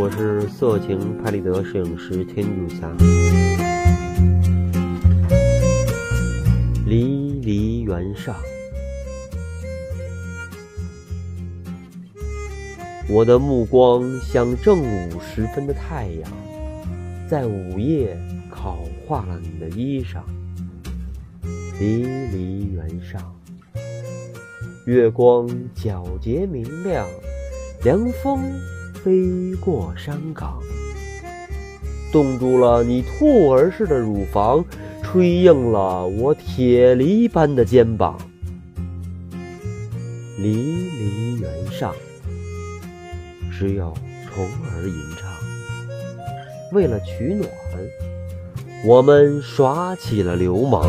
我是色情拍立得摄影师天柱侠。离离原上，我的目光像正午时分的太阳，在午夜烤化了你的衣裳。离离原上，月光皎洁明亮，凉风飞过山岗，冻住了你兔儿似的乳房，吹硬了我铁犁般的肩膀。离离原上，只有虫儿吟唱。为了取暖，我们耍起了流氓。